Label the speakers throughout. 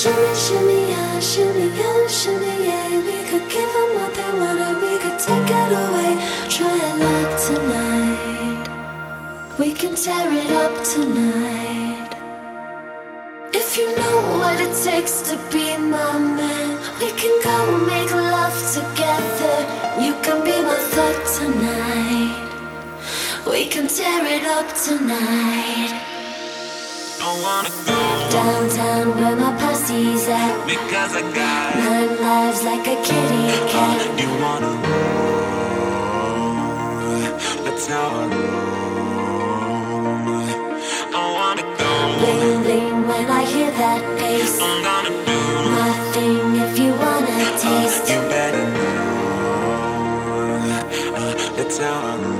Speaker 1: Shimmy, shimmy, yeah, shimmy, yeah, shimmy, yeah. We could give them what they wanted, we could take it away. Try it luck tonight. We can tear it up tonight. If you know what it takes to be my man, we can go make love together. You can be my thought tonight. We can tear it up tonight.
Speaker 2: Don't wanna go
Speaker 1: Downtown where my posse's at.
Speaker 2: because I got
Speaker 1: Nine lives like a kitty cat.
Speaker 2: you wanna roll. That's how I roll. I wanna go.
Speaker 1: Bling bling when I hear that bass.
Speaker 2: I'm gonna do
Speaker 1: My thing if you wanna taste.
Speaker 2: you better know. Uh, that's how I roll.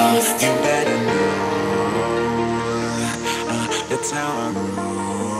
Speaker 1: Taste.
Speaker 2: you better know. Uh, that's how I.